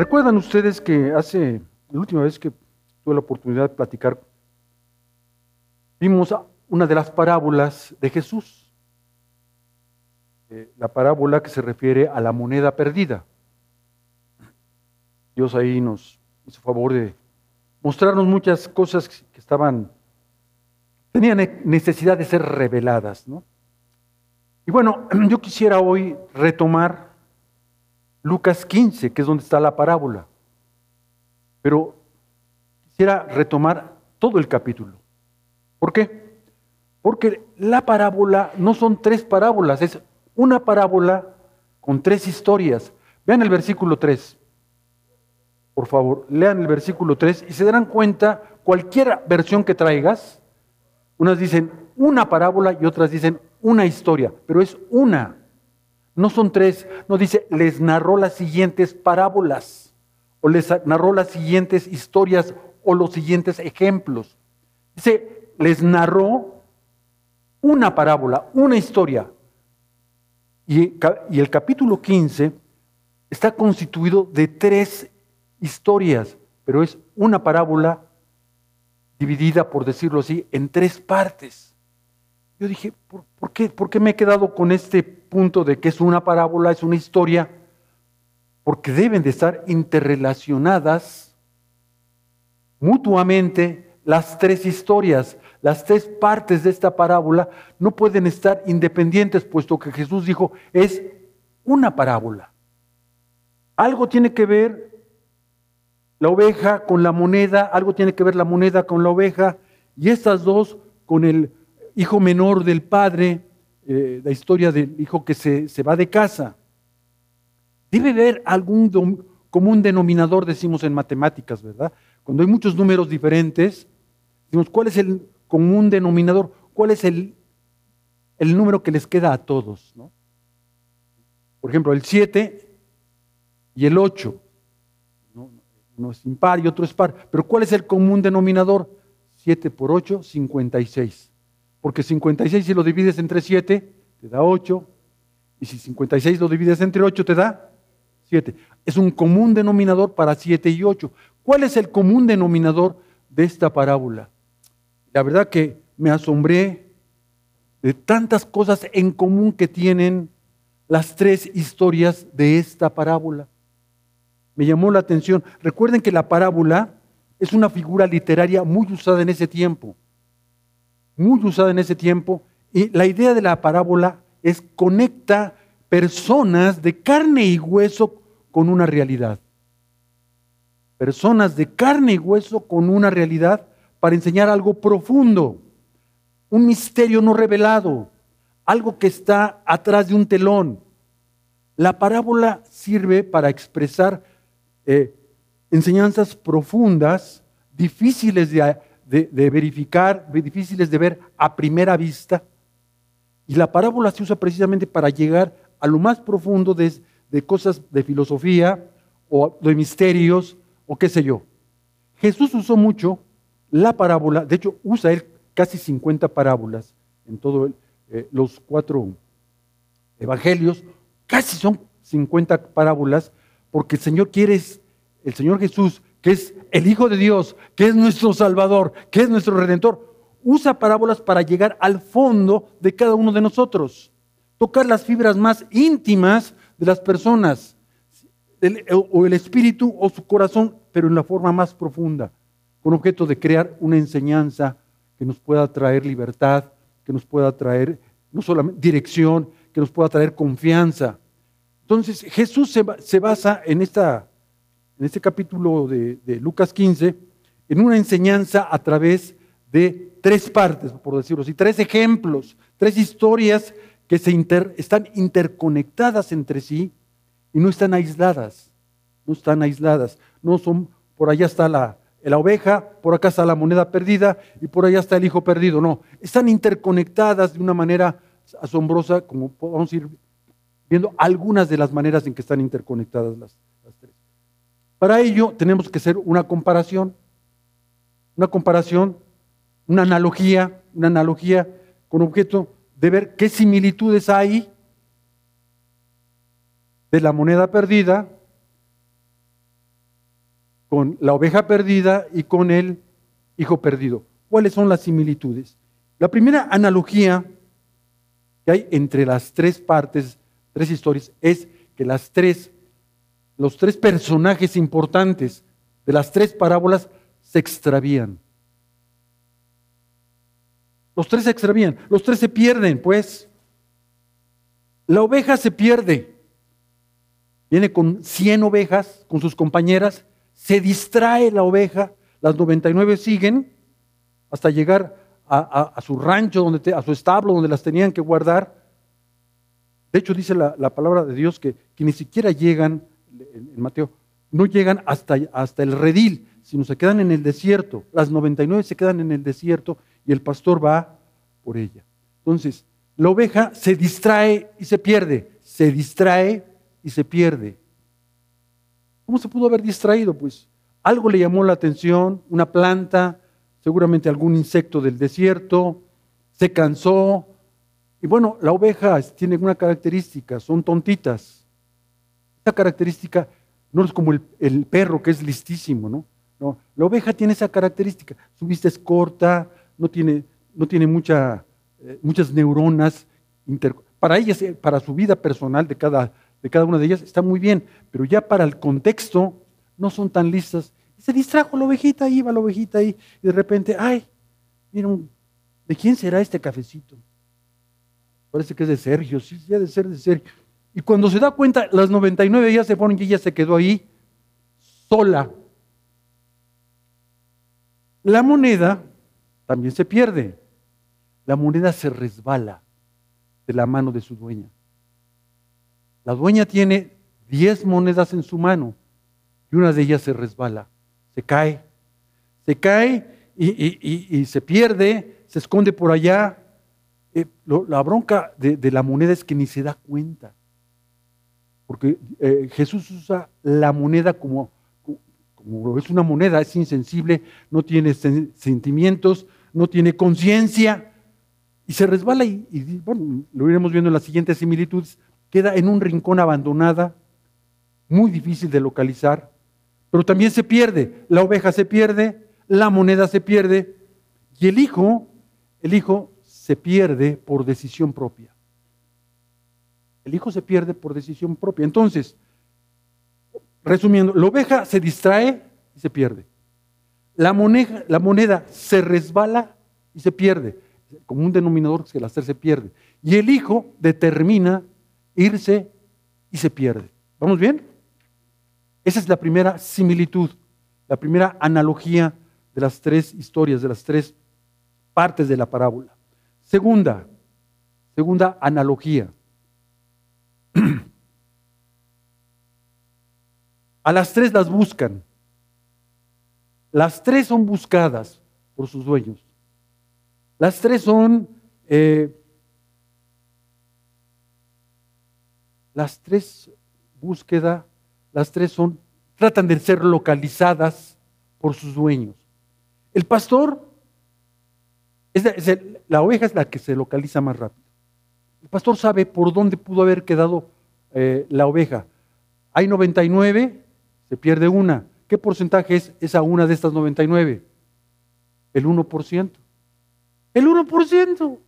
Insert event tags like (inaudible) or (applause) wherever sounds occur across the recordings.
¿Recuerdan ustedes que hace, la última vez que tuve la oportunidad de platicar, vimos una de las parábolas de Jesús? Eh, la parábola que se refiere a la moneda perdida. Dios ahí nos hizo favor de mostrarnos muchas cosas que estaban, tenían necesidad de ser reveladas, ¿no? Y bueno, (clears throat) yo quisiera hoy retomar Lucas 15, que es donde está la parábola. Pero quisiera retomar todo el capítulo. ¿Por qué? Porque la parábola no son tres parábolas, es una parábola con tres historias. Vean el versículo 3. Por favor, lean el versículo 3 y se darán cuenta, cualquier versión que traigas, unas dicen una parábola y otras dicen una historia, pero es una. No son tres, no dice, les narró las siguientes parábolas, o les narró las siguientes historias, o los siguientes ejemplos. Dice, les narró una parábola, una historia. Y, y el capítulo 15 está constituido de tres historias, pero es una parábola dividida, por decirlo así, en tres partes. Yo dije, ¿por, qué, ¿por qué me he quedado con este punto de que es una parábola, es una historia? Porque deben de estar interrelacionadas mutuamente las tres historias, las tres partes de esta parábola no pueden estar independientes, puesto que Jesús dijo, es una parábola. Algo tiene que ver la oveja con la moneda, algo tiene que ver la moneda con la oveja, y estas dos con el hijo menor del padre, eh, la historia del hijo que se, va de casa. Debe haber algún común denominador, decimos en matemáticas, ¿verdad? Cuando hay muchos números diferentes, decimos, ¿cuál es el común denominador? ¿Cuál es el, el número que les queda a todos? ¿no? Por ejemplo, el 7 y el 8. Uno es impar y otro es par. Pero ¿cuál es el común denominador? 7 por 8, 56. Porque 56 si lo divides entre 7, te da 8. Y si 56 lo divides entre 8, te da 7. Es un común denominador para 7 y 8. ¿Cuál es el común denominador de esta parábola? La verdad que me asombré de tantas cosas en común que tienen las tres historias de esta parábola. Me llamó la atención. Recuerden que la parábola es una figura literaria muy usada en ese tiempo muy usada en ese tiempo. Y la idea de la parábola es conecta personas de carne y hueso con una realidad. Personas de carne y hueso con una realidad para enseñar algo profundo, un misterio no revelado, algo que está atrás de un telón. La parábola sirve para expresar eh, enseñanzas profundas, difíciles de, de, verificar, difíciles de ver a primera vista. Y la parábola se usa precisamente para llegar a lo más profundo de, de cosas de filosofía o de misterios o qué sé yo. Jesús usó mucho la parábola, de hecho usa él casi 50 parábolas en todos eh, los cuatro evangelios, casi son 50 parábolas, porque el Señor quiere, el Señor Jesús que es el Hijo de Dios, que es nuestro Salvador, que es nuestro Redentor, usa parábolas para llegar al fondo de cada uno de nosotros, tocar las fibras más íntimas de las personas, o el espíritu o su corazón, pero en la forma más profunda, con objeto de crear una enseñanza que nos pueda traer libertad, que nos pueda traer no solamente dirección, que nos pueda traer confianza. Entonces Jesús se basa en esta en este capítulo de, Lucas 15, en una enseñanza a través de tres partes, por decirlo así, tres ejemplos, tres historias que están interconectadas entre sí y no están aisladas, no están aisladas, no son, por allá está la, oveja, por acá está la moneda perdida y por allá está el hijo perdido, no, están interconectadas de una manera asombrosa, como podemos ir viendo algunas de las maneras en que están interconectadas las, para ello tenemos que hacer una comparación, una comparación, una analogía, una analogía con objeto de ver qué similitudes hay de la moneda perdida con la oveja perdida y con el hijo perdido. ¿Cuáles son las similitudes? La primera analogía que hay entre las tres partes, tres historias, es que las tres, los tres personajes importantes de las tres parábolas se extravían. Los tres se extravían, los tres se pierden, pues. La oveja se pierde. Viene con 100 ovejas, con sus compañeras, se distrae la oveja, las 99 siguen hasta llegar a, su rancho, donde a su establo, donde las tenían que guardar. De hecho, dice la, palabra de Dios que, ni siquiera llegan, en Mateo, no llegan hasta, hasta el redil, sino se quedan en el desierto. Las 99 se quedan en el desierto y el pastor va por ella. Entonces, la oveja se distrae y se pierde, se distrae y se pierde. ¿Cómo se pudo haber distraído? Pues algo le llamó la atención, una planta, seguramente algún insecto del desierto, se cansó. Y bueno, la oveja tiene una característica, son tontitas. Esta característica no es como el, perro que es listísimo, ¿no? ¿no? La oveja tiene esa característica. Su vista es corta, no tiene, no tiene eh, muchas neuronas. para ellas, eh, para su vida personal de cada, de cada una de ellas, está muy bien, pero ya para el contexto no son tan listas. se distrajo la ovejita, iba la ovejita ahí, y de repente, ay, mira, ¿de quién será este cafecito? Parece que es de Sergio, sí, ya de ser de Sergio. Y cuando se da cuenta, las 99 ya se fueron y ella se quedó ahí sola. La moneda también se pierde. La moneda se resbala de la mano de su dueña. La dueña tiene 10 monedas en su mano y una de ellas se resbala, se cae. Se cae y, se pierde, se esconde por allá. Eh, la bronca de la moneda es que ni se da cuenta. Porque eh, Jesús usa la moneda como, como es una moneda, es insensible, no tiene sentimientos, no tiene conciencia y se resbala y, bueno, lo iremos viendo en las siguientes similitudes, queda en un rincón abandonada, muy difícil de localizar, pero también se pierde, la oveja se pierde, la moneda se pierde y el hijo, el hijo se pierde por decisión propia. El hijo se pierde por decisión propia. Entonces, resumiendo, la oveja se distrae y se pierde. La moneda, se resbala y se pierde. Como un denominador que el hacer se pierde. Y el hijo determina irse y se pierde. ¿Vamos bien? Esa es la primera similitud, la primera analogía de las tres historias, de las tres partes de la parábola. Segunda, segunda analogía. A las tres las buscan. Las tres son buscadas por sus dueños. Las tres son, eh, las tres búsqueda, las tres son, tratan de ser localizadas por sus dueños. El pastor, la oveja es la que se localiza más rápido. El pastor sabe por dónde pudo haber quedado eh, la oveja. Hay 99, se pierde una. ¿Qué porcentaje es esa una de estas 99? El 1%. El 1%.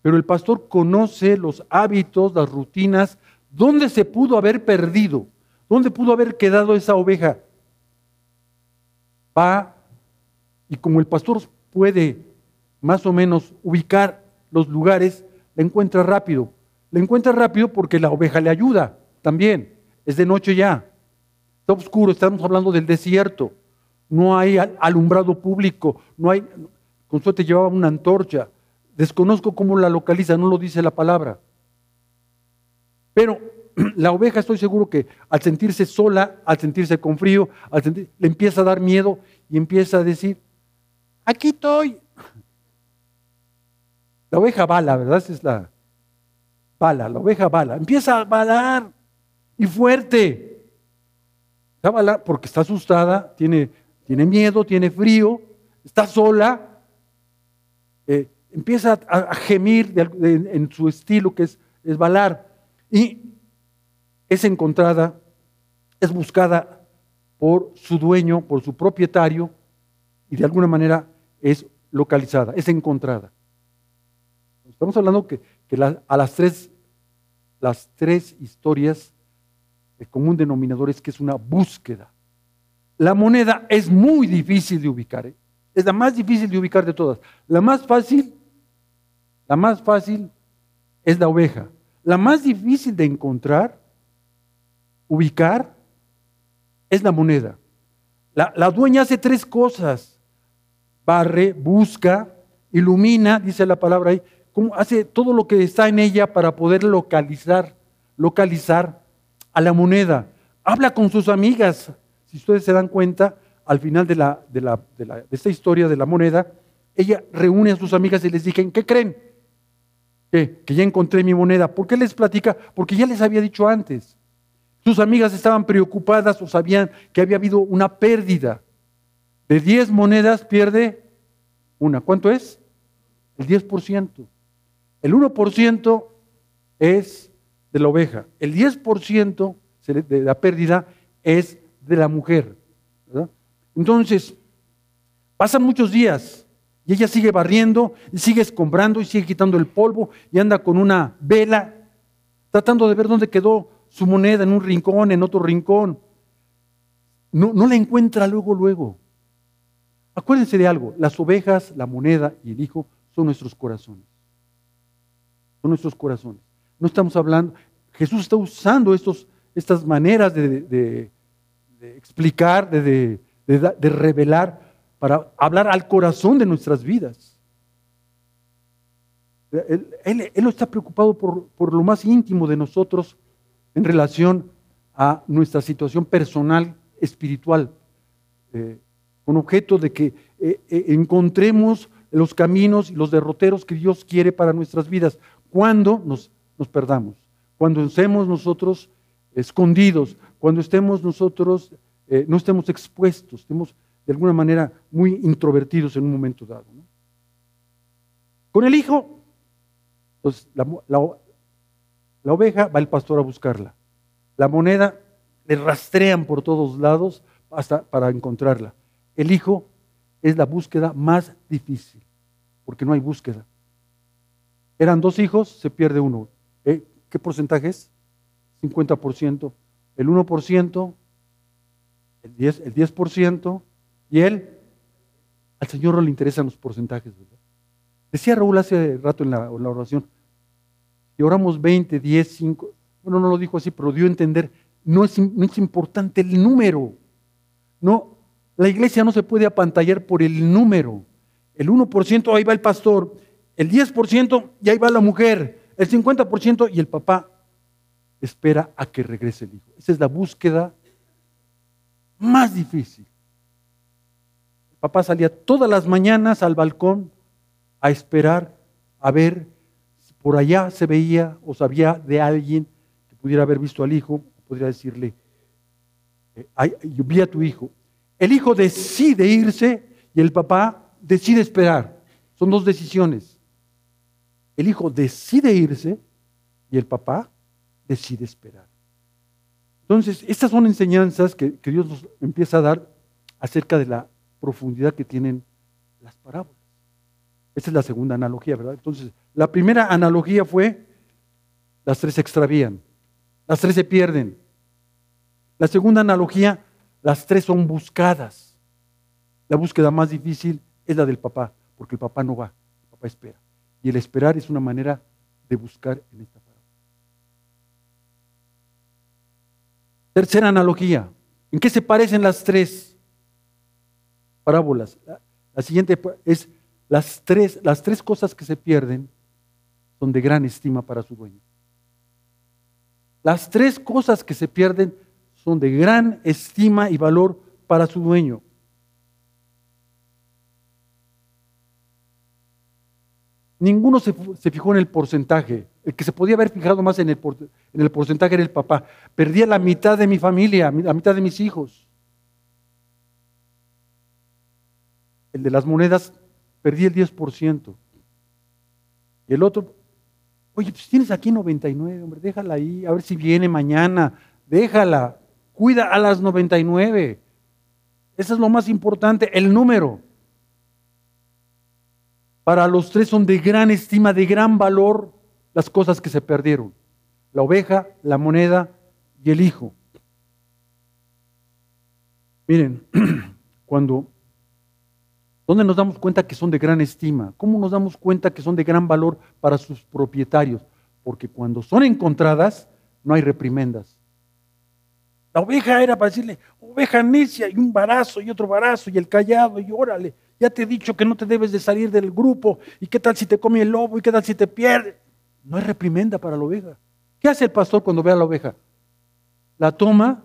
Pero el pastor conoce los hábitos, las rutinas, dónde se pudo haber perdido, dónde pudo haber quedado esa oveja. Va y como el pastor puede más o menos ubicar los lugares, la encuentra rápido. La encuentra rápido porque la oveja le ayuda también. Es de noche ya. Está oscuro, estamos hablando del desierto. No hay alumbrado público, no hay. Con suerte llevaba una antorcha. Desconozco cómo la localiza, no lo dice la palabra. Pero (clears throat) la oveja estoy seguro que al sentirse sola, al sentirse con frío, le empieza a dar miedo y empieza a decir, aquí estoy, la oveja bala, ¿verdad? Esa es la bala, la oveja bala. Empieza a balar y fuerte. Está bala porque está asustada, tiene, tiene miedo, tiene frío, está sola. Eh, empieza a, gemir en su estilo que es, es balar. Y es encontrada, es buscada por su dueño, por su propietario, y de alguna manera es localizada, es encontrada. Estamos hablando que, a las tres, las tres historias, el común denominador es que es una búsqueda. La moneda es muy difícil de ubicar, ¿eh? es la más difícil de ubicar de todas. La más fácil, la más fácil es la oveja. La más difícil de encontrar, ubicar, es la moneda. La, la dueña hace tres cosas. Barre, busca, ilumina, dice la palabra ahí, hace todo lo que está en ella para poder localizar, localizar a la moneda. Habla con sus amigas. Si ustedes se dan cuenta, al final de, la, de, la, de, esta historia de la moneda, ella reúne a sus amigas y les dice, ¿qué creen? Que ya encontré mi moneda. ¿Por qué les platica? Porque ya les había dicho antes. Sus amigas estaban preocupadas o sabían que había habido una pérdida. De 10 monedas pierde una. ¿Cuánto es? El 10%. El 1% es de la oveja. El 10% de la pérdida es de la mujer. Entonces, pasan muchos días y ella sigue barriendo y sigue escombrando y sigue quitando el polvo y anda con una vela tratando de ver dónde quedó su moneda en un rincón, en otro rincón. No, no la encuentra luego, luego. Acuérdense de algo, las ovejas, la moneda y el hijo son nuestros corazones son nuestros corazones. No estamos hablando, Jesús está usando estos, estas maneras de, explicar, de, revelar, para hablar al corazón de nuestras vidas. Él, él, está preocupado por, lo más íntimo de nosotros en relación a nuestra situación personal, espiritual, eh, con objeto de que eh, eh, encontremos los caminos y los derroteros que Dios quiere para nuestras vidas cuando nos, perdamos, cuando estemos nosotros escondidos, cuando estemos nosotros, eh, no estemos expuestos, estemos de alguna manera muy introvertidos en un momento dado. Con el hijo, pues la, la oveja va el pastor a buscarla. La moneda le rastrean por todos lados hasta para encontrarla. El hijo es la búsqueda más difícil, porque no hay búsqueda. Eran dos hijos, se pierde uno. ¿Qué porcentaje es? 50%. El 1%, el 10%, el 10% y él, al Señor no le interesan los porcentajes. ¿verdad? Decía Raúl hace rato en la, oración, y oramos 20, 10, 5, bueno, no lo dijo así, pero dio a entender, no es, no es importante el número. No, la iglesia no se puede apantallar por el número. El 1%, ahí va el pastor, el 10% y ahí va la mujer, el 50% y el papá espera a que regrese el hijo. Esa es la búsqueda más difícil. El papá salía todas las mañanas al balcón a esperar a ver si por allá se veía o sabía de alguien que pudiera haber visto al hijo, podría decirle, eh, yo vi a tu hijo. El hijo decide irse y el papá decide esperar. Son dos decisiones. El hijo decide irse y el papá decide esperar. Entonces, estas son enseñanzas que, Dios nos empieza a dar acerca de la profundidad que tienen las parábolas. Esa es la segunda analogía, ¿verdad? Entonces, la primera analogía fue, las tres se extravían, las tres se pierden. La segunda analogía, las tres son buscadas. La búsqueda más difícil es la del papá, porque el papá no va, el papá espera. Y el esperar es una manera de buscar en esta parábola. Tercera analogía. ¿En qué se parecen las tres parábolas? La, siguiente es las tres, las tres cosas que se pierden son de gran estima para su dueño. Las tres cosas que se pierden son de gran estima y valor para su dueño. Ninguno se, fijó en el porcentaje. El que se podía haber fijado más en el, en el porcentaje era el papá. Perdía la mitad de mi familia, la mitad de mis hijos. El de las monedas perdí el 10%. Y el otro, oye, pues tienes aquí 99, hombre, déjala ahí, a ver si viene mañana, déjala, cuida a las 99, Eso es lo más importante, el número. Para los tres son de gran estima, de gran valor las cosas que se perdieron. La oveja, la moneda y el hijo. Miren, (clears throat) cuando, ¿dónde nos damos cuenta que son de gran estima? ¿Cómo nos damos cuenta que son de gran valor para sus propietarios? Porque cuando son encontradas, no hay reprimendas. La oveja era para decirle, oveja necia, y un barazo, y otro barazo, y el callado, y órale, ya te he dicho que no te debes de salir del grupo, y qué tal si te come el lobo, y qué tal si te pierde. No hay reprimenda para la oveja. ¿Qué hace el pastor cuando ve a la oveja? La toma,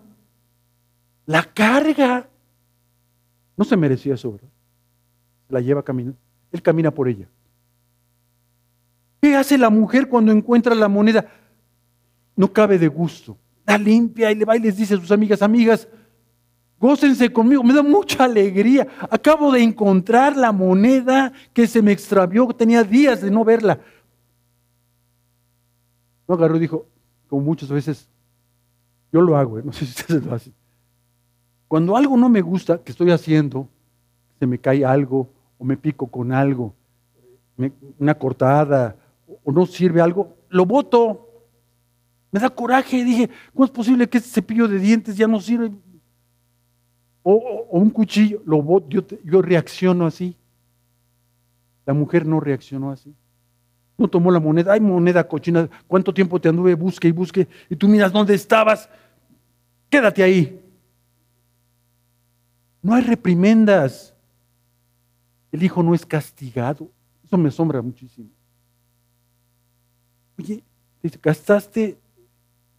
la carga. No se merecía eso, ¿verdad? La lleva caminando. Él camina por ella. ¿Qué hace la mujer cuando encuentra la moneda? No cabe de gusto la limpia y le va y les dice a sus amigas, amigas, gócense conmigo, me da mucha alegría. Acabo de encontrar la moneda que se me extravió, tenía días de no verla. No agarró y dijo, como muchas veces, yo lo hago, ¿eh? no sé si ustedes lo hacen. Cuando algo no me gusta que estoy haciendo, se me cae algo o me pico con algo, una cortada o no sirve algo, lo voto. Me da coraje, dije, ¿cómo es posible que este cepillo de dientes ya no sirve? O, un cuchillo, lo, yo, yo reacciono así. La mujer no reaccionó así. No tomó la moneda, ay moneda cochina, ¿cuánto tiempo te anduve, busque y busque? Y tú miras dónde estabas, quédate ahí. No hay reprimendas. El hijo no es castigado. Eso me asombra muchísimo. Oye, gastaste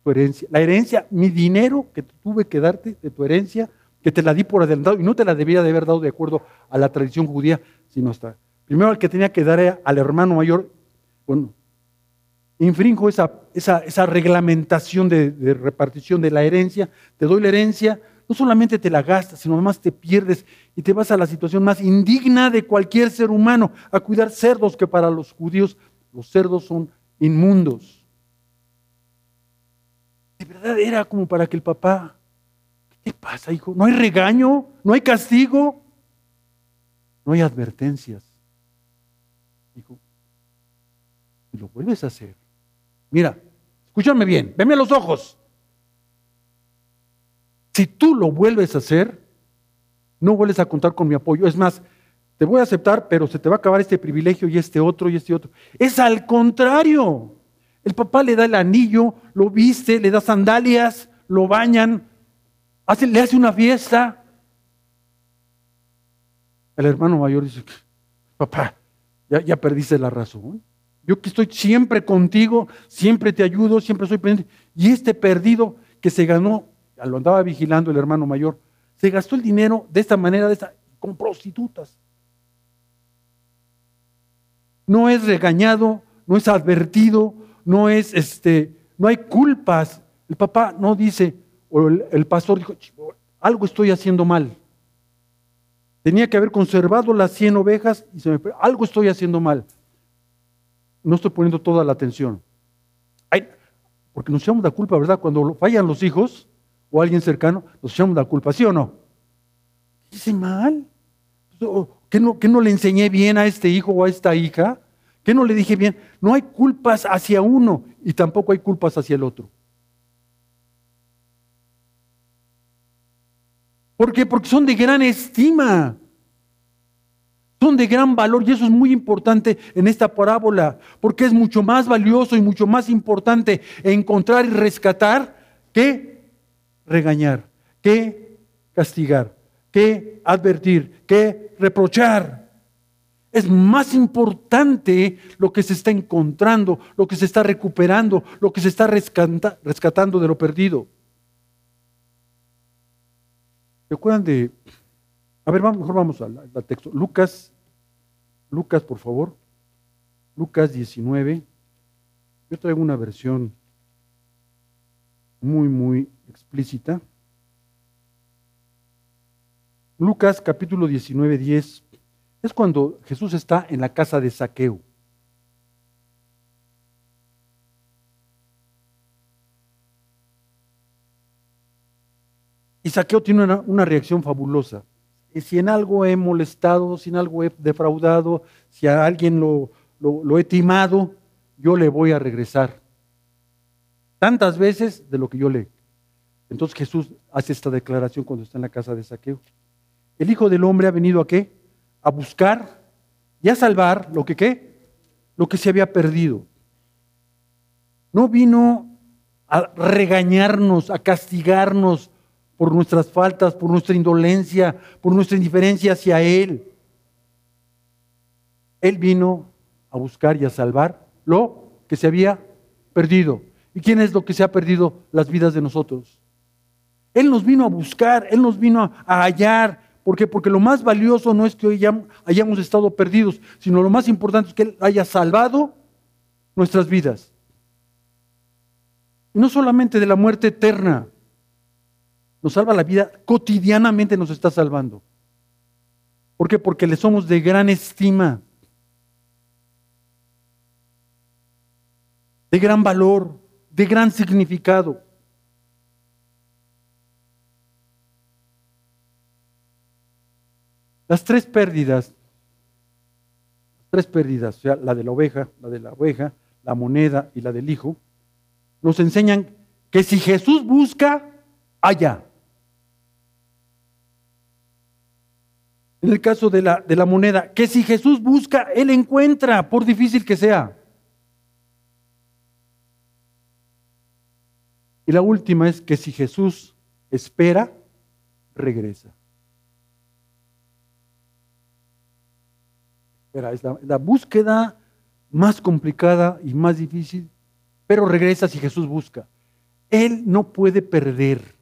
tu herencia. La herencia, mi dinero que tuve que darte de tu herencia, que te la di por adelantado y no te la debía de haber dado de acuerdo a la tradición judía, sino hasta. Primero al que tenía que dar al hermano mayor, bueno, infringo esa, esa, reglamentación de, de, repartición de la herencia, te doy la herencia, no solamente te la gastas, sino además te pierdes y te vas a la situación más indigna de cualquier ser humano, a cuidar cerdos que para los judíos los cerdos son inmundos. De verdad era como para que el papá, ¿qué pasa, hijo? No hay regaño, no hay castigo, no hay advertencias. Hijo, y lo vuelves a hacer. Mira, escúchame bien, veme a los ojos. Si tú lo vuelves a hacer, no vuelves a contar con mi apoyo. Es más, te voy a aceptar, pero se te va a acabar este privilegio y este otro y este otro. Es al contrario. El papá le da el anillo, lo viste, le da sandalias, lo bañan, hace, le hace una fiesta. El hermano mayor dice, papá, ya, perdiste la razón. Yo que estoy siempre contigo, siempre te ayudo, siempre soy pendiente. Y este perdido que se ganó, lo andaba vigilando el hermano mayor, se gastó el dinero de esta manera, de esta, con prostitutas. No es regañado, no es advertido, no es este, no hay culpas. El papá no dice, o el, pastor dijo, algo estoy haciendo mal. Tenía que haber conservado las 100 ovejas y se me, algo estoy haciendo mal. No estoy poniendo toda la atención. porque nos echamos la culpa, ¿verdad? Cuando fallan los hijos o alguien cercano, nos echamos la culpa, ¿sí o no? Hice mal. ¿Qué no, ¿Qué no le enseñé bien a este hijo o a esta hija? ¿Qué no le dije bien? No hay culpas hacia uno y tampoco hay culpas hacia el otro. ¿Por qué? Porque son de gran estima. Son de gran valor y eso es muy importante en esta parábola, porque es mucho más valioso y mucho más importante encontrar y rescatar que regañar, que castigar, que advertir, que reprochar. Es más importante lo que se está encontrando, lo que se está recuperando, lo que se está rescatando de lo perdido. ¿Se acuerdan de.? A ver, mejor vamos al, al texto. Lucas, Lucas, por favor. Lucas 19. Yo traigo una versión muy, muy explícita. Lucas capítulo 19, 10 es cuando Jesús está en la casa de Saqueo. Y Saqueo tiene una, reacción fabulosa. si en algo he molestado, si en algo he defraudado, si a alguien lo, lo, he timado, yo le voy a regresar. Tantas veces de lo que yo le. Entonces Jesús hace esta declaración cuando está en la casa de saqueo. El Hijo del Hombre ha venido a qué? A buscar y a salvar lo que qué? Lo que se había perdido. No vino a regañarnos, a castigarnos por nuestras faltas, por nuestra indolencia, por nuestra indiferencia hacia Él. Él vino a buscar y a salvar lo que se había perdido. ¿Y quién es lo que se ha perdido? Las vidas de nosotros. Él nos vino a buscar, Él nos vino a hallar. ¿Por qué? Porque lo más valioso no es que hoy hayamos estado perdidos, sino lo más importante es que Él haya salvado nuestras vidas. No solamente de la muerte eterna, nos salva la vida, cotidianamente nos está salvando. ¿Por qué? Porque le somos de gran estima. de gran valor, de gran significado. Las tres pérdidas, tres pérdidas, o sea, la de la oveja, la de la oveja, la moneda y la del hijo, nos enseñan que si Jesús busca, haya. En el caso de la, de la moneda, que si Jesús busca, Él encuentra, por difícil que sea. Y la última es que si Jesús espera, regresa. es la, búsqueda más complicada y más difícil, pero regresa si Jesús busca. Él no puede perder,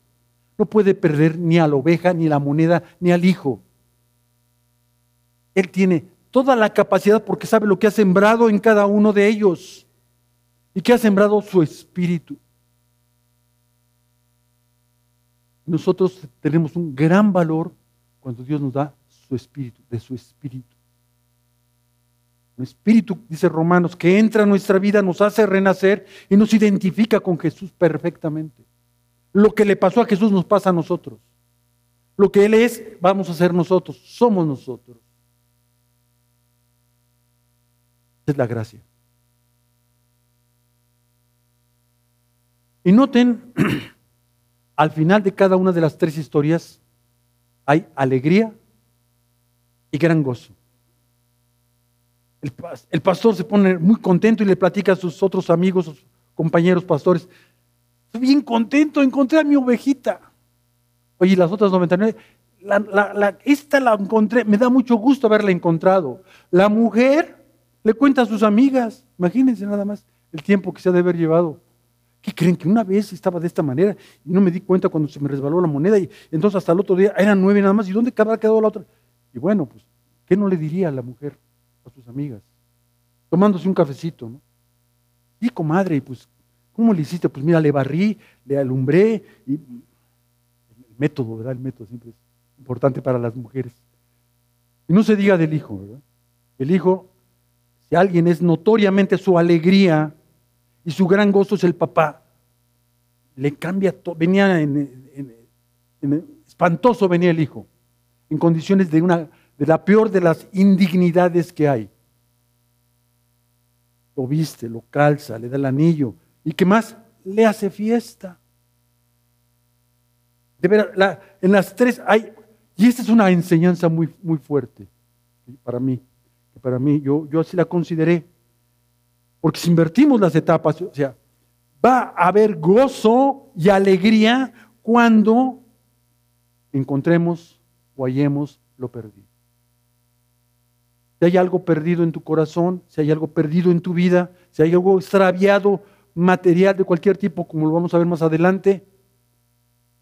no puede perder ni a la oveja, ni a la moneda, ni al hijo. Él tiene toda la capacidad porque sabe lo que ha sembrado en cada uno de ellos y que ha sembrado su espíritu. Nosotros tenemos un gran valor cuando Dios nos da su espíritu, de su espíritu. Un espíritu, dice Romanos, que entra a nuestra vida, nos hace renacer y nos identifica con Jesús perfectamente. Lo que le pasó a Jesús nos pasa a nosotros. Lo que Él es, vamos a ser nosotros, somos nosotros. Es la gracia. Y noten (clears throat) al final de cada una de las tres historias hay alegría y gran gozo. El, pastor se pone muy contento y le platica a sus otros amigos, sus compañeros pastores. Estoy bien contento, encontré a mi ovejita. Oye, las otras 99, la, esta la encontré, me da mucho gusto haberla encontrado. La mujer le cuenta a sus amigas, imagínense nada más el tiempo que se ha de haber llevado ¿Qué creen? Que una vez estaba de esta manera y no me di cuenta cuando se me resbaló la moneda y entonces hasta el otro día eran nueve nada más. ¿Y dónde habrá quedado la otra? Y bueno, pues, ¿qué no le diría a la mujer, a sus amigas? Tomándose un cafecito, ¿no? Y comadre, pues, ¿cómo le hiciste? Pues mira, le barrí, le alumbré y el método, ¿verdad? El método siempre es importante para las mujeres. Y no se diga del hijo, ¿verdad? El hijo, si alguien es notoriamente su alegría, y su gran gozo es el papá. Le cambia todo. Venía en, espantoso, venía el hijo, en condiciones de, una, de la peor de las indignidades que hay. Lo viste, lo calza, le da el anillo. ¿Y qué más? Le hace fiesta. De ver, en las tres hay, y esta es una enseñanza muy, muy fuerte para mí, para mí, yo, yo así la consideré. Porque si invertimos las etapas, o sea, va a haber gozo y alegría cuando encontremos o hallemos lo perdido. Si hay algo perdido en tu corazón, si hay algo perdido en tu vida, si hay algo extraviado, material de cualquier tipo, como lo vamos a ver más adelante,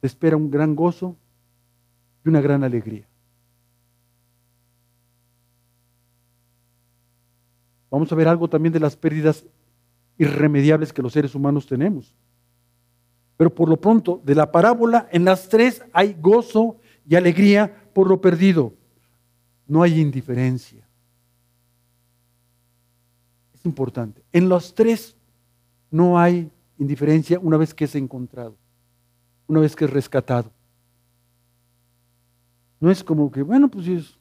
te espera un gran gozo y una gran alegría. Vamos a ver algo también de las pérdidas irremediables que los seres humanos tenemos. Pero por lo pronto, de la parábola, en las tres hay gozo y alegría por lo perdido. No hay indiferencia. Es importante. En los tres no hay indiferencia una vez que es encontrado, una vez que es rescatado. No es como que, bueno, pues, es,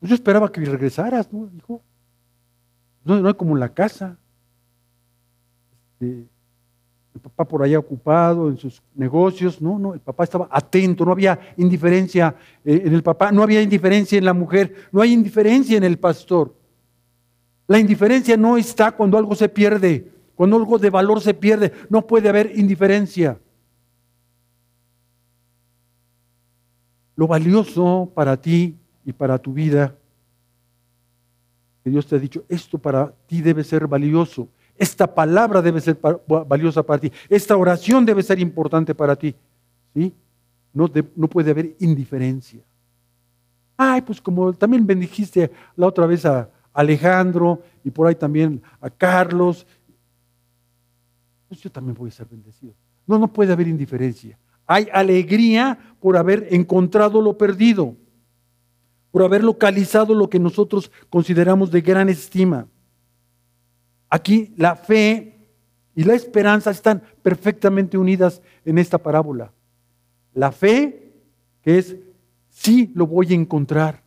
yo esperaba que regresaras, ¿no, hijo? No, no es como en la casa. Este, el papá por allá ocupado en sus negocios. No, no, el papá estaba atento, no había indiferencia eh, en el papá, no había indiferencia en la mujer, no hay indiferencia en el pastor. La indiferencia no está cuando algo se pierde, cuando algo de valor se pierde, no puede haber indiferencia. Lo valioso para ti y para tu vida, que Dios te ha dicho, esto para ti debe ser valioso. Esta palabra debe ser valiosa para ti. Esta oración debe ser importante para ti. ¿Sí? No, no puede haber indiferencia. Ay, pues como también bendijiste la otra vez a Alejandro y por ahí también a Carlos, pues yo también voy a ser bendecido. No, no puede haber indiferencia. Hay alegría por haber encontrado lo perdido, por haber localizado lo que nosotros consideramos de gran estima. Aquí la fe y la esperanza están perfectamente unidas en esta parábola. La fe, que es, sí lo voy a encontrar,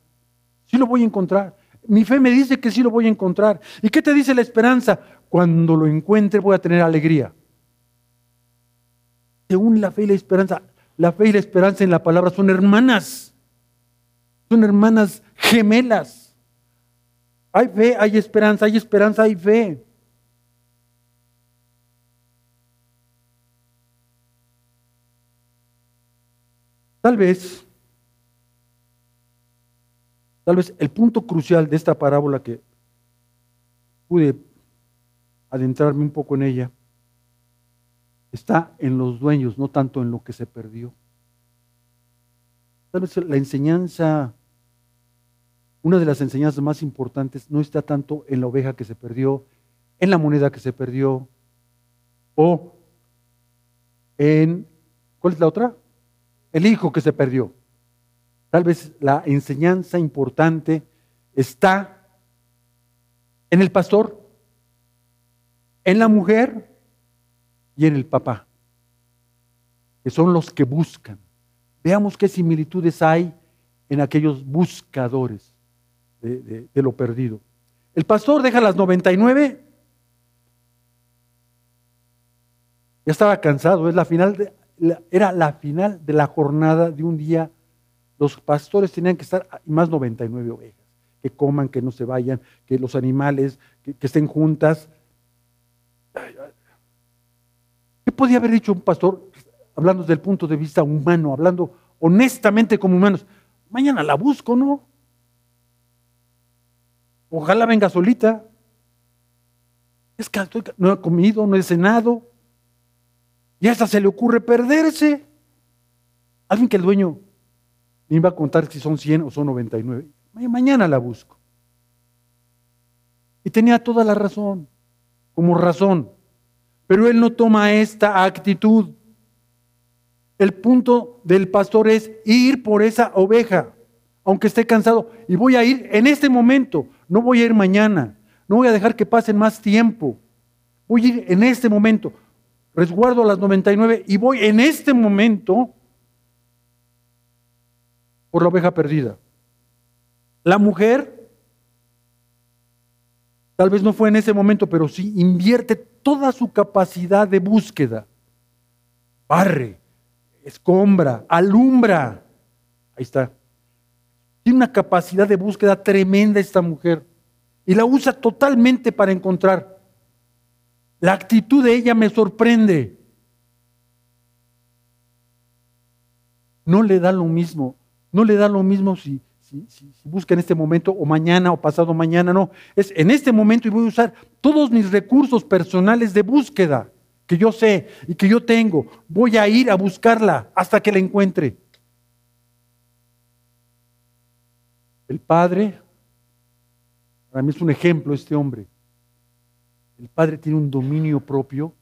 sí lo voy a encontrar. Mi fe me dice que sí lo voy a encontrar. ¿Y qué te dice la esperanza? Cuando lo encuentre voy a tener alegría. Según la fe y la esperanza, la fe y la esperanza en la palabra son hermanas, son hermanas gemelas. Hay fe, hay esperanza, hay esperanza, hay fe. Tal vez, tal vez el punto crucial de esta parábola que pude adentrarme un poco en ella, está en los dueños, no tanto en lo que se perdió. Tal vez la enseñanza, una de las enseñanzas más importantes, no está tanto en la oveja que se perdió, en la moneda que se perdió, o en, ¿cuál es la otra? el hijo que se perdió. Tal vez la enseñanza importante está en el pastor, en la mujer y en el papá, que son los que buscan. Veamos qué similitudes hay en aquellos buscadores de, lo perdido. El pastor deja las 99, ya estaba cansado, es la final era la final de la jornada de un día. Los pastores tenían que estar, más 99 ovejas, que coman, que no se vayan, que los animales, que, estén juntas. ¿Qué podía haber dicho un pastor, hablando desde el punto de vista humano, hablando honestamente como humanos? Mañana la busco, ¿no? Ojalá venga solita. Es que no he comido, no he cenado. Y hasta se le ocurre perderse. Alguien que el dueño me iba a contar si son 100 o son 99. Mañana la busco. Y tenía toda la razón, como razón. Pero él no toma esta actitud. El punto del pastor es ir por esa oveja, aunque esté cansado. Y voy a ir en este momento, no voy a ir mañana. No voy a dejar que pasen más tiempo. Voy a ir en este momento resguardo las 99 y voy en este momento por la oveja perdida. La mujer, tal vez no fue en ese momento, pero sí invierte toda su capacidad de búsqueda. Barre, escombra, alumbra. Ahí está. Tiene una capacidad de búsqueda tremenda esta mujer y la usa totalmente para encontrar. La actitud de ella me sorprende. No le da lo mismo, no le da lo mismo si, busca en este momento o mañana o pasado mañana, no. Es en este momento y voy a usar todos mis recursos personales de búsqueda que yo sé y que yo tengo. Voy a ir a buscarla hasta que la encuentre. El Padre, para mí es un ejemplo este hombre. El Padre tiene un dominio propio,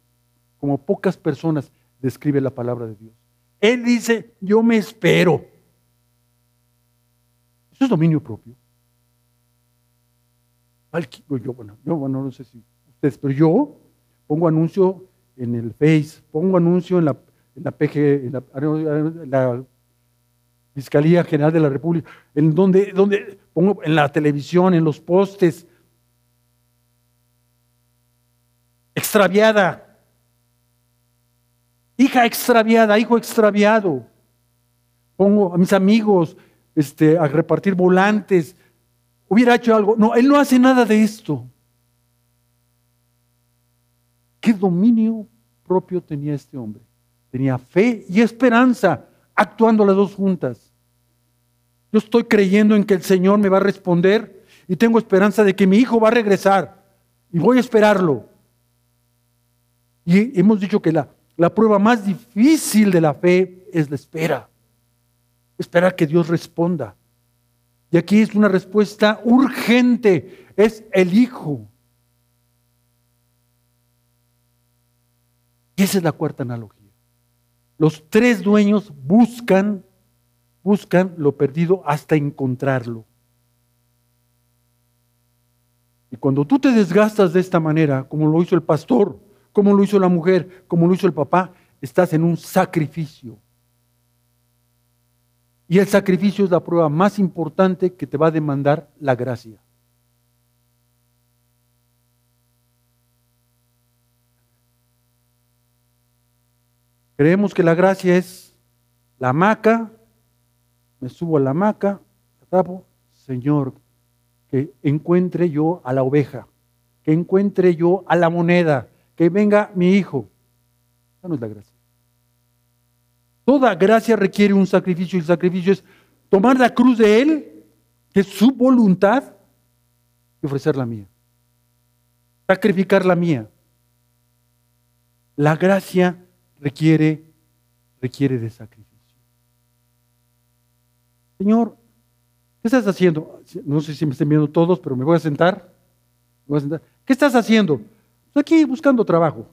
como pocas personas describe la palabra de Dios. Él dice, yo me espero. Eso es dominio propio. Yo, bueno, yo, bueno, no sé si ustedes, pero yo pongo anuncio en el Face, pongo anuncio en la, en la PG, en la, Fiscalía General de la República, en donde, pongo en la televisión, en los postes, extraviada, hija extraviada, hijo extraviado. Pongo a mis amigos este, a repartir volantes, hubiera hecho algo. No, él no hace nada de esto. ¿Qué dominio propio tenía este hombre? Tenía fe y esperanza actuando las dos juntas. Yo estoy creyendo en que el Señor me va a responder y tengo esperanza de que mi hijo va a regresar y voy a esperarlo. Y hemos dicho que la, prueba más difícil de la fe es la espera. Esperar que Dios responda. Y aquí es una respuesta urgente, es el hijo. Y esa es la cuarta analogía. Los tres dueños buscan, buscan lo perdido hasta encontrarlo. Y cuando tú te desgastas de esta manera, como lo hizo el pastor, como lo hizo la mujer, como lo hizo el papá, estás en un sacrificio. Y el sacrificio es la prueba más importante que te va a demandar la gracia. Creemos que la gracia es la hamaca, me subo a la hamaca, tapo, Señor, que encuentre yo a la oveja, que encuentre yo a la moneda, que venga mi hijo. Esa no es la gracia. Toda gracia requiere un sacrificio y el sacrificio es tomar la cruz de Él, que es su voluntad, y ofrecer la mía. Sacrificar la mía. La gracia requiere, requiere de sacrificio. Señor, ¿qué estás haciendo? No sé si me estén viendo todos, pero me voy a sentar. voy a sentar. ¿Qué estás haciendo? Aquí buscando trabajo.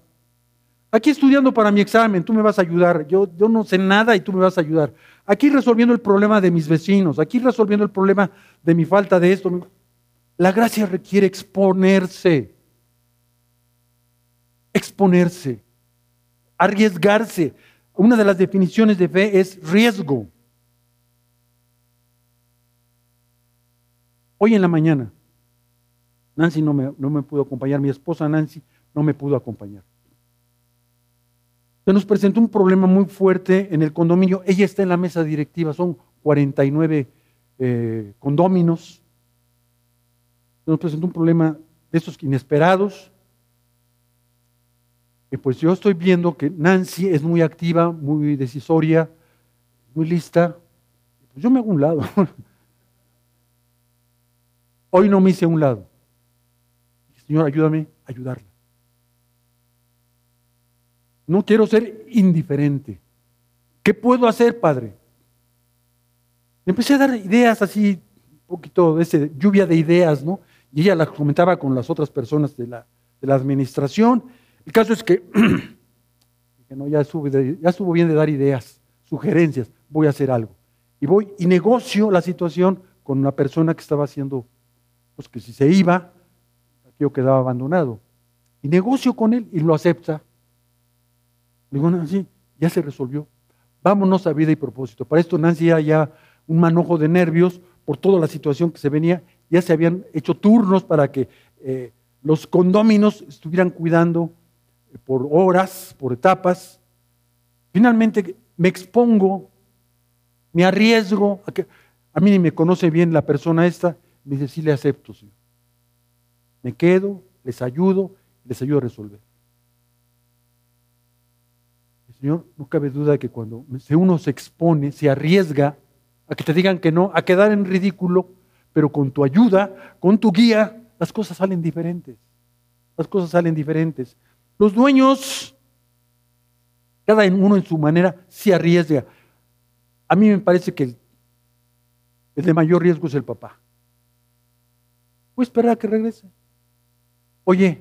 Aquí estudiando para mi examen, tú me vas a ayudar. Yo, yo no sé nada y tú me vas a ayudar. Aquí resolviendo el problema de mis vecinos. Aquí resolviendo el problema de mi falta de esto. La gracia requiere exponerse. Exponerse arriesgarse. Una de las definiciones de fe es riesgo. Hoy en la mañana, Nancy no me, no me pudo acompañar, mi esposa Nancy no me pudo acompañar. Se nos presentó un problema muy fuerte en el condominio. Ella está en la mesa directiva, son 49 eh, condóminos. Se nos presentó un problema de estos inesperados pues yo estoy viendo que Nancy es muy activa, muy decisoria, muy lista. Pues yo me hago un lado. (laughs) Hoy no me hice un lado. Señor, ayúdame a ayudarla. No quiero ser indiferente. ¿Qué puedo hacer, Padre? Empecé a dar ideas así, un poquito de ese lluvia de ideas, ¿no? Y ella las comentaba con las otras personas de la administración el caso es que, (clears throat) no, ya, estuvo, bien de dar ideas, sugerencias, voy a hacer algo. Y voy y negocio la situación con una persona que estaba haciendo, pues que si se iba, aquello quedaba abandonado. Y negocio con él y lo acepta. Le digo, Nancy, ya se resolvió. Vámonos a vida y propósito. Para esto Nancy ya, ya un manojo de nervios por toda la situación que se venía. Ya se habían hecho turnos para que eh, los condóminos estuvieran cuidando por horas, por etapas. Finalmente me expongo, me arriesgo. A, que, a mí ni me conoce bien la persona esta. Me dice, sí le acepto, Señor. Me quedo, les ayudo, les ayudo a resolver. Señor, no cabe duda que cuando uno se expone, se arriesga a que te digan que no, a quedar en ridículo, pero con tu ayuda, con tu guía, las cosas salen diferentes. Las cosas salen diferentes. Los dueños, cada uno en su manera, se arriesga. A mí me parece que el, de mayor riesgo es el papá. Voy a esperar a que regrese. Oye,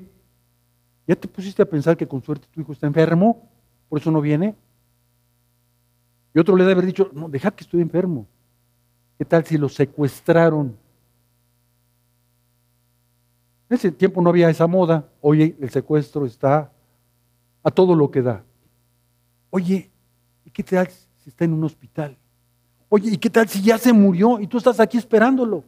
¿ya te pusiste a pensar que con suerte tu hijo está enfermo? ¿Por eso no viene? Y otro le debe haber dicho, no, deja que estoy enfermo. ¿Qué tal si lo secuestraron? En ese tiempo no había esa moda. Oye, el secuestro está a todo lo que da. Oye, ¿y qué tal si está en un hospital? Oye, ¿y qué tal si ya se murió y tú estás aquí esperándolo?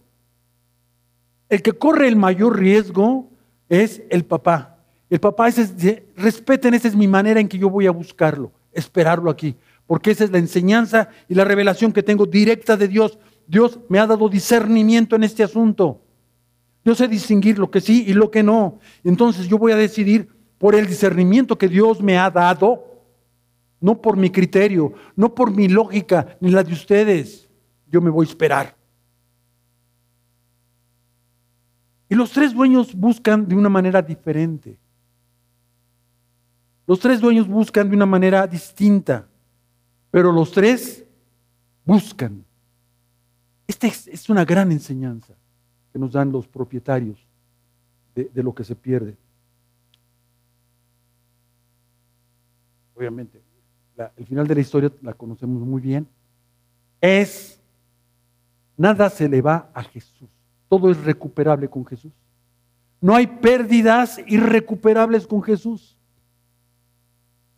El que corre el mayor riesgo es el papá. El papá dice, respeten, esa es mi manera en que yo voy a buscarlo, esperarlo aquí, porque esa es la enseñanza y la revelación que tengo directa de Dios. Dios me ha dado discernimiento en este asunto. Yo sé distinguir lo que sí y lo que no. Entonces yo voy a decidir por el discernimiento que Dios me ha dado, no por mi criterio, no por mi lógica, ni la de ustedes. Yo me voy a esperar. Y los tres dueños buscan de una manera diferente. Los tres dueños buscan de una manera distinta, pero los tres buscan. Esta es, una gran enseñanza que nos dan los propietarios de, lo que se pierde. Obviamente, el final de la historia la conocemos muy bien. Es, nada se le va a Jesús. Todo es recuperable con Jesús. No hay pérdidas irrecuperables con Jesús.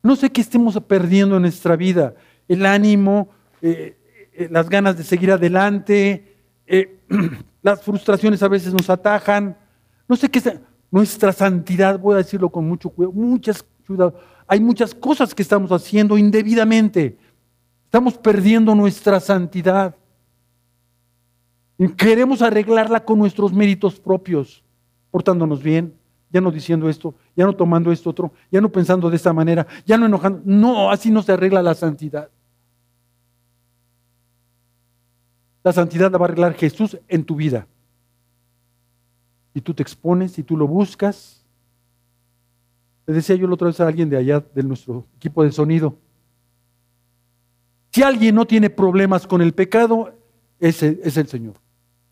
No sé qué estemos perdiendo en nuestra vida. El ánimo, eh, eh, las ganas de seguir adelante, eh, (clears throat) las frustraciones a veces nos atajan. No sé qué es nuestra santidad, voy a decirlo con mucho cuidado, muchas. Hay muchas cosas que estamos haciendo indebidamente. Estamos perdiendo nuestra santidad. Queremos arreglarla con nuestros méritos propios, portándonos bien, ya no diciendo esto, ya no tomando esto otro, ya no pensando de esta manera, ya no enojando. No, así no se arregla la santidad. La santidad la va a arreglar Jesús en tu vida. Y tú te expones, y tú lo buscas. Le decía yo la otra vez a alguien de allá, de nuestro equipo de sonido. Si alguien no tiene problemas con el pecado, ese es el Señor.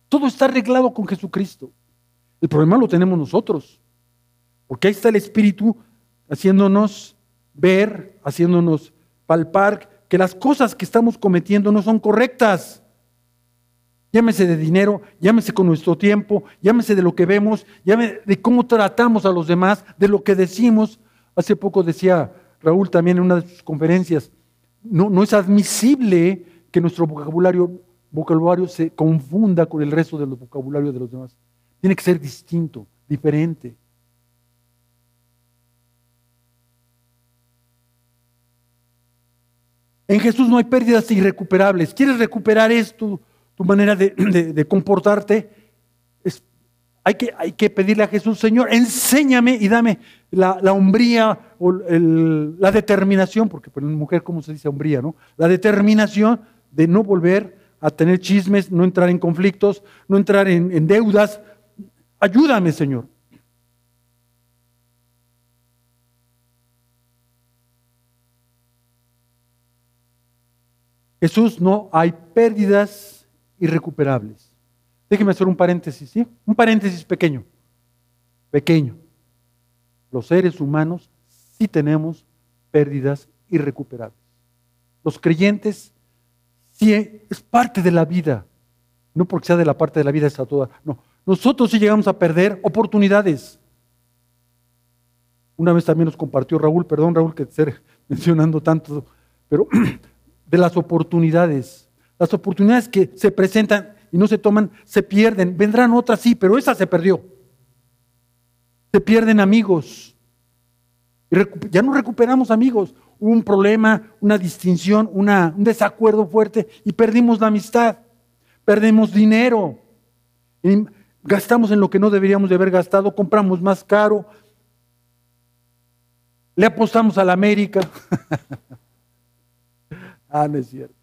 Todo está arreglado con Jesucristo. El problema lo tenemos nosotros. Porque ahí está el Espíritu haciéndonos ver, haciéndonos palpar que las cosas que estamos cometiendo no son correctas. Llámese de dinero, llámese con nuestro tiempo, llámese de lo que vemos, llámese de cómo tratamos a los demás, de lo que decimos. Hace poco decía Raúl también en una de sus conferencias, no, no es admisible que nuestro vocabulario vocabulario se confunda con el resto del vocabulario de los demás. Tiene que ser distinto, diferente. En Jesús no hay pérdidas irrecuperables. ¿Quieres recuperar esto, tu manera de, (clears throat) comportarte? hay, que, hay, que, pedirle a Jesús, Señor, enséñame y dame la, la hombría o la determinación, porque para una mujer, ¿cómo se dice hombría? No? La determinación de no volver a tener chismes, no entrar en conflictos, no entrar en, deudas. Ayúdame, Señor. Jesús, no hay pérdidas irrecuperables. Déjeme hacer un paréntesis, ¿sí? Un paréntesis pequeño, pequeño. Los seres humanos sí tenemos pérdidas irrecuperables. Los creyentes Sí, es parte de la vida. No porque sea de la parte de la vida está toda. No. Nosotros sí llegamos a perder oportunidades. Una vez también nos compartió Raúl, perdón Raúl que esté (laughs) mencionando tanto, pero (clears throat) de las oportunidades. Las oportunidades que se presentan y no se toman, se pierden. Vendrán otras, sí, pero esa se perdió. Se pierden amigos. Ya no recuperamos amigos un problema, una distinción, un desacuerdo fuerte y perdimos la amistad, perdemos dinero, gastamos en lo que no deberíamos de haber gastado, compramos más caro, le apostamos a la América. (laughs) ah, no es cierto,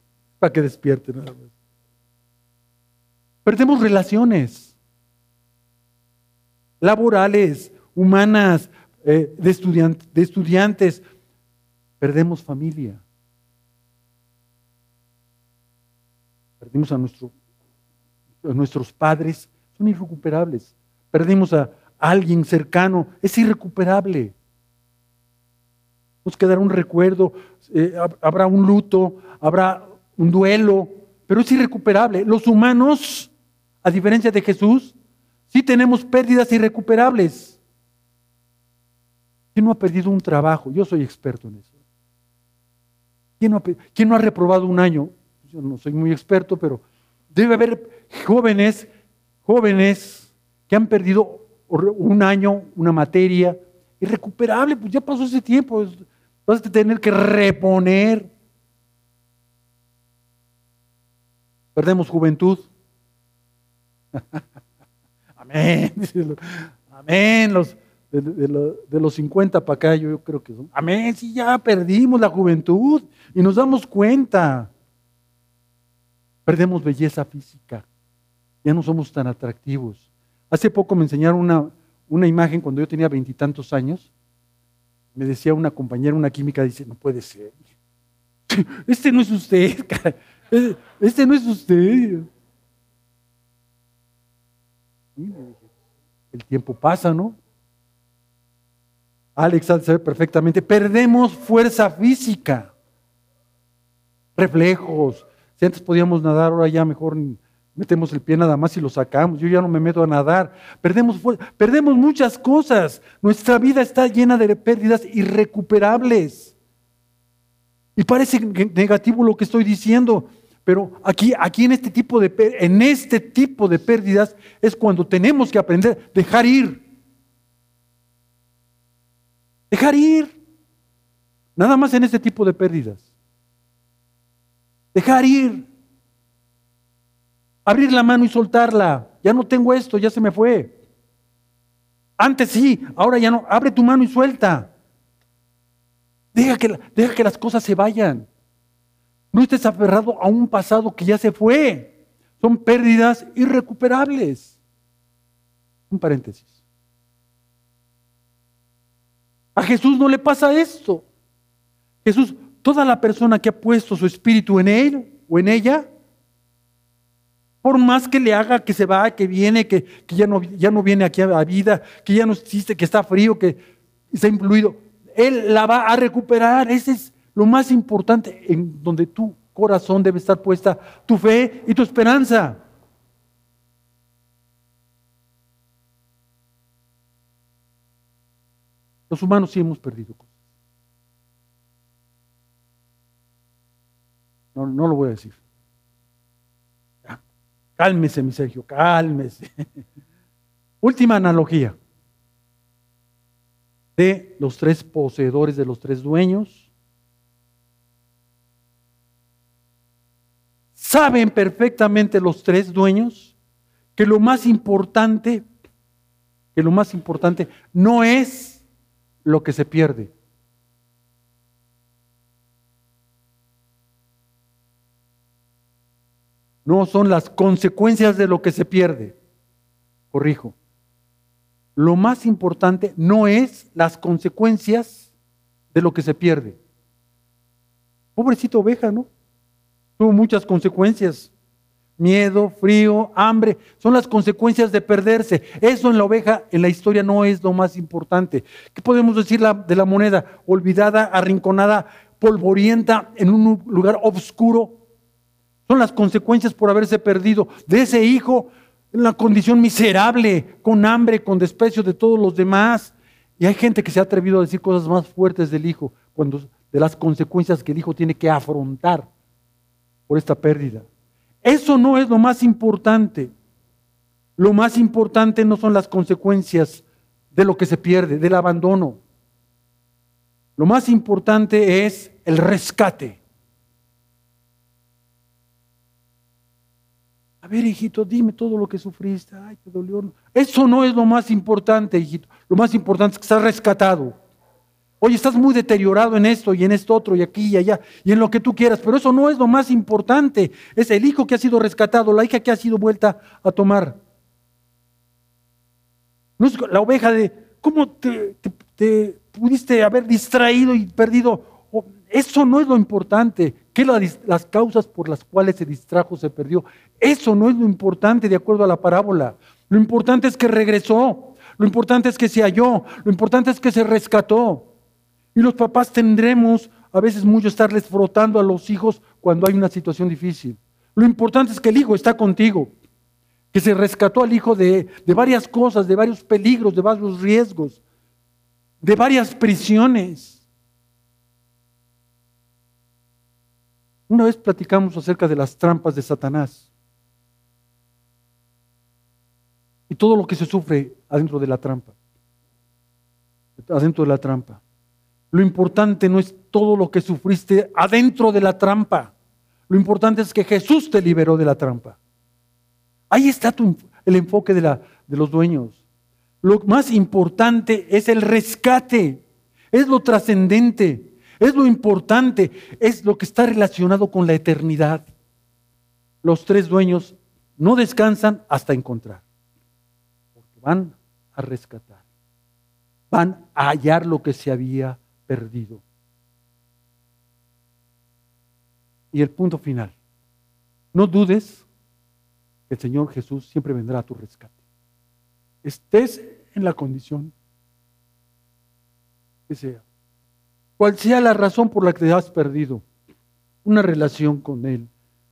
para que despierte nada más. Perdemos relaciones laborales, humanas, eh, de, de estudiantes, Perdemos familia. Perdimos a, nuestro, nuestros padres, son irrecuperables. Perdimos a alguien cercano, es irrecuperable. Nos quedará un recuerdo, eh, habrá un luto, habrá un duelo, pero es irrecuperable. Los humanos, a diferencia de Jesús, sí tenemos pérdidas irrecuperables. ¿Quién no ha perdido un trabajo? Yo soy experto en eso. ¿Quién no, ha, reprobado un año? yo no soy muy experto, pero debe haber jóvenes, jóvenes que han perdido un año, una materia, irrecuperable, pues ya pasó ese tiempo, vas a tener que reponer. Perdemos juventud. (laughs) Amén. Amén. Los, de, los 50 para acá, yo, creo que son. Amén. Sí, ya perdimos la juventud y nos damos cuenta. Perdemos belleza física. Ya no somos tan atractivos. Hace poco me enseñaron una, una imagen cuando yo tenía veintitantos años. Me decía una compañera, una química, dice, no puede ser. (laughs) Este no es usted, (laughs) este no es usted. El tiempo pasa, ¿no? Alex sabe perfectamente, perdemos fuerza física, reflejos. Si antes podíamos nadar, ahora ya mejor metemos el pie nada más y lo sacamos. Yo ya no me meto a nadar. Perdemos, perdemos muchas cosas. Nuestra vida está llena de pérdidas irrecuperables. Y parece negativo lo que estoy diciendo, pero aquí, aquí en, este tipo de, en este tipo de pérdidas es cuando tenemos que aprender a dejar ir. Dejar ir. Nada más en este tipo de pérdidas. Dejar ir. Abrir la mano y soltarla. Ya no tengo esto, ya se me fue. Antes sí, ahora ya no. Abre tu mano y suelta. Deja que, deja que las cosas se vayan. No estés aferrado a un pasado que ya se fue. Son pérdidas irrecuperables. Un paréntesis. A Jesús no le pasa esto. Jesús, toda la persona que ha puesto su espíritu en él o en ella, por más que le haga que se va, que viene, que, ya, no, ya no viene aquí a la vida, que ya no existe, que está frío, que está influido, Él la va a recuperar. Ese es lo más importante en donde tu corazón debe estar puesta, tu fe y tu esperanza. Los humanos sí hemos perdido cosas. No, no lo voy a decir. Cálmese, mi Sergio, cálmese. (laughs) Última analogía de los tres poseedores, de los tres dueños. Saben perfectamente los tres dueños que lo más importante, que lo más importante no es lo que se pierde. No son las consecuencias de lo que se pierde. Corrijo. Lo más importante no es las consecuencias de lo que se pierde. Pobrecito oveja, ¿no? Tuvo muchas consecuencias. Miedo, frío, hambre, son las consecuencias de perderse. Eso en la oveja, en la historia, no es lo más importante. ¿Qué podemos decir de la moneda? Olvidada, arrinconada, polvorienta, en un lugar oscuro. Son las consecuencias por haberse perdido de ese hijo en la condición miserable, con hambre, con desprecio de todos los demás. Y hay gente que se ha atrevido a decir cosas más fuertes del hijo, cuando, de las consecuencias que el hijo tiene que afrontar por esta pérdida. Eso no es lo más importante. Lo más importante no son las consecuencias de lo que se pierde, del abandono. Lo más importante es el rescate. A ver, hijito, dime todo lo que sufriste. Ay, te dolió. Eso no es lo más importante, hijito. Lo más importante es que estás rescatado. Oye, estás muy deteriorado en esto y en esto otro y aquí y allá y en lo que tú quieras, pero eso no es lo más importante. Es el hijo que ha sido rescatado, la hija que ha sido vuelta a tomar. No es la oveja de cómo te, pudiste haber distraído y perdido. Eso no es lo importante. ¿Qué las causas por las cuales se distrajo, se perdió? Eso no es lo importante de acuerdo a la parábola. Lo importante es que regresó. Lo importante es que se halló. Lo importante es que se rescató. Y los papás tendremos a veces mucho estarles frotando a los hijos cuando hay una situación difícil. Lo importante es que el hijo está contigo, que se rescató al hijo de, de varias cosas, de varios peligros, de varios riesgos, de varias prisiones. Una vez platicamos acerca de las trampas de Satanás y todo lo que se sufre adentro de la trampa. Adentro de la trampa. Lo importante no es todo lo que sufriste adentro de la trampa. Lo importante es que Jesús te liberó de la trampa. Ahí está el enfoque de, de los dueños. Lo más importante es el rescate, es lo trascendente, es lo importante, es lo que está relacionado con la eternidad. Los tres dueños no descansan hasta encontrar, porque van a rescatar, van a hallar lo que se había perdido. Y el punto final, no dudes que el Señor Jesús siempre vendrá a tu rescate. Estés en la condición que sea. Cual sea la razón por la que has perdido una relación con Él,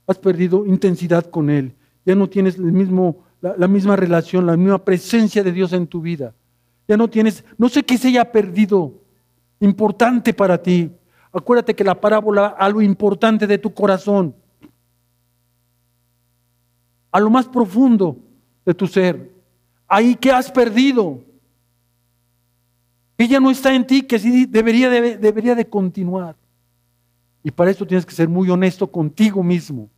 has perdido intensidad con Él, ya no tienes el mismo, la, la misma relación, la misma presencia de Dios en tu vida, ya no tienes, no sé qué se haya perdido importante para ti. Acuérdate que la parábola a lo importante de tu corazón, a lo más profundo de tu ser, ahí que has perdido, que ya no está en ti, que sí debería de, continuar. Y para eso tienes que ser muy honesto contigo mismo.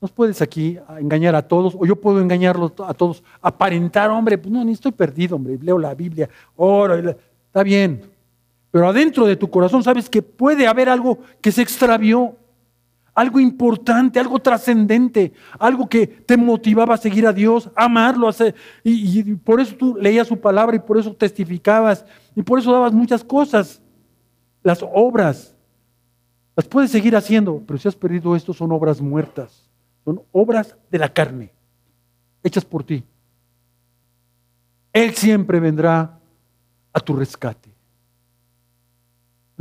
No puedes aquí engañar a todos, o yo puedo engañarlos a todos, aparentar, hombre, pues no, ni estoy perdido, hombre, leo la Biblia, oro, está bien. Pero adentro de tu corazón sabes que puede haber algo que se extravió algo importante, algo trascendente, algo que te motivaba a seguir a Dios, a amarlo, y, y, por eso tú leías su palabra y por eso testificabas y por eso dabas muchas cosas. Las obras, las puedes seguir haciendo, pero si has perdido esto son obras muertas, son obras de la carne, hechas por ti. Él siempre vendrá a tu rescate.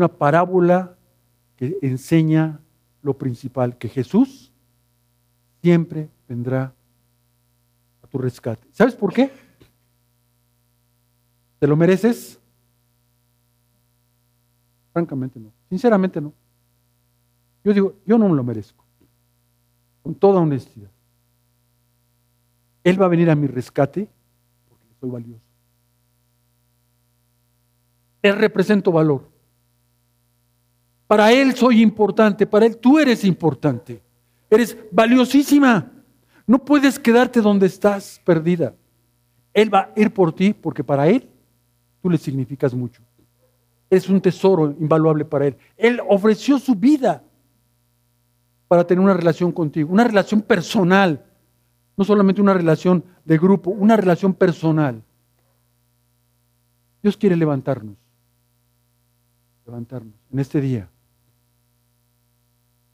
Una parábola que enseña lo principal, que Jesús siempre vendrá a tu rescate. ¿Sabes por qué? ¿Te lo mereces? Francamente no. Sinceramente no. Yo digo, yo no lo merezco. Con toda honestidad. Él va a venir a mi rescate porque soy valioso. Él represento valor. Para Él soy importante, para Él tú eres importante. Eres valiosísima. No puedes quedarte donde estás perdida. Él va a ir por ti porque para Él tú le significas mucho. Es un tesoro invaluable para Él. Él ofreció su vida para tener una relación contigo, una relación personal, no solamente una relación de grupo, una relación personal. Dios quiere levantarnos, levantarnos en este día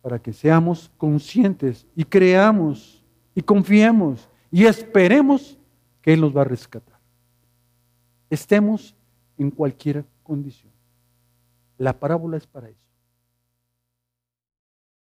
para que seamos conscientes y creamos y confiemos y esperemos que Él nos va a rescatar. Estemos en cualquier condición. La parábola es para eso.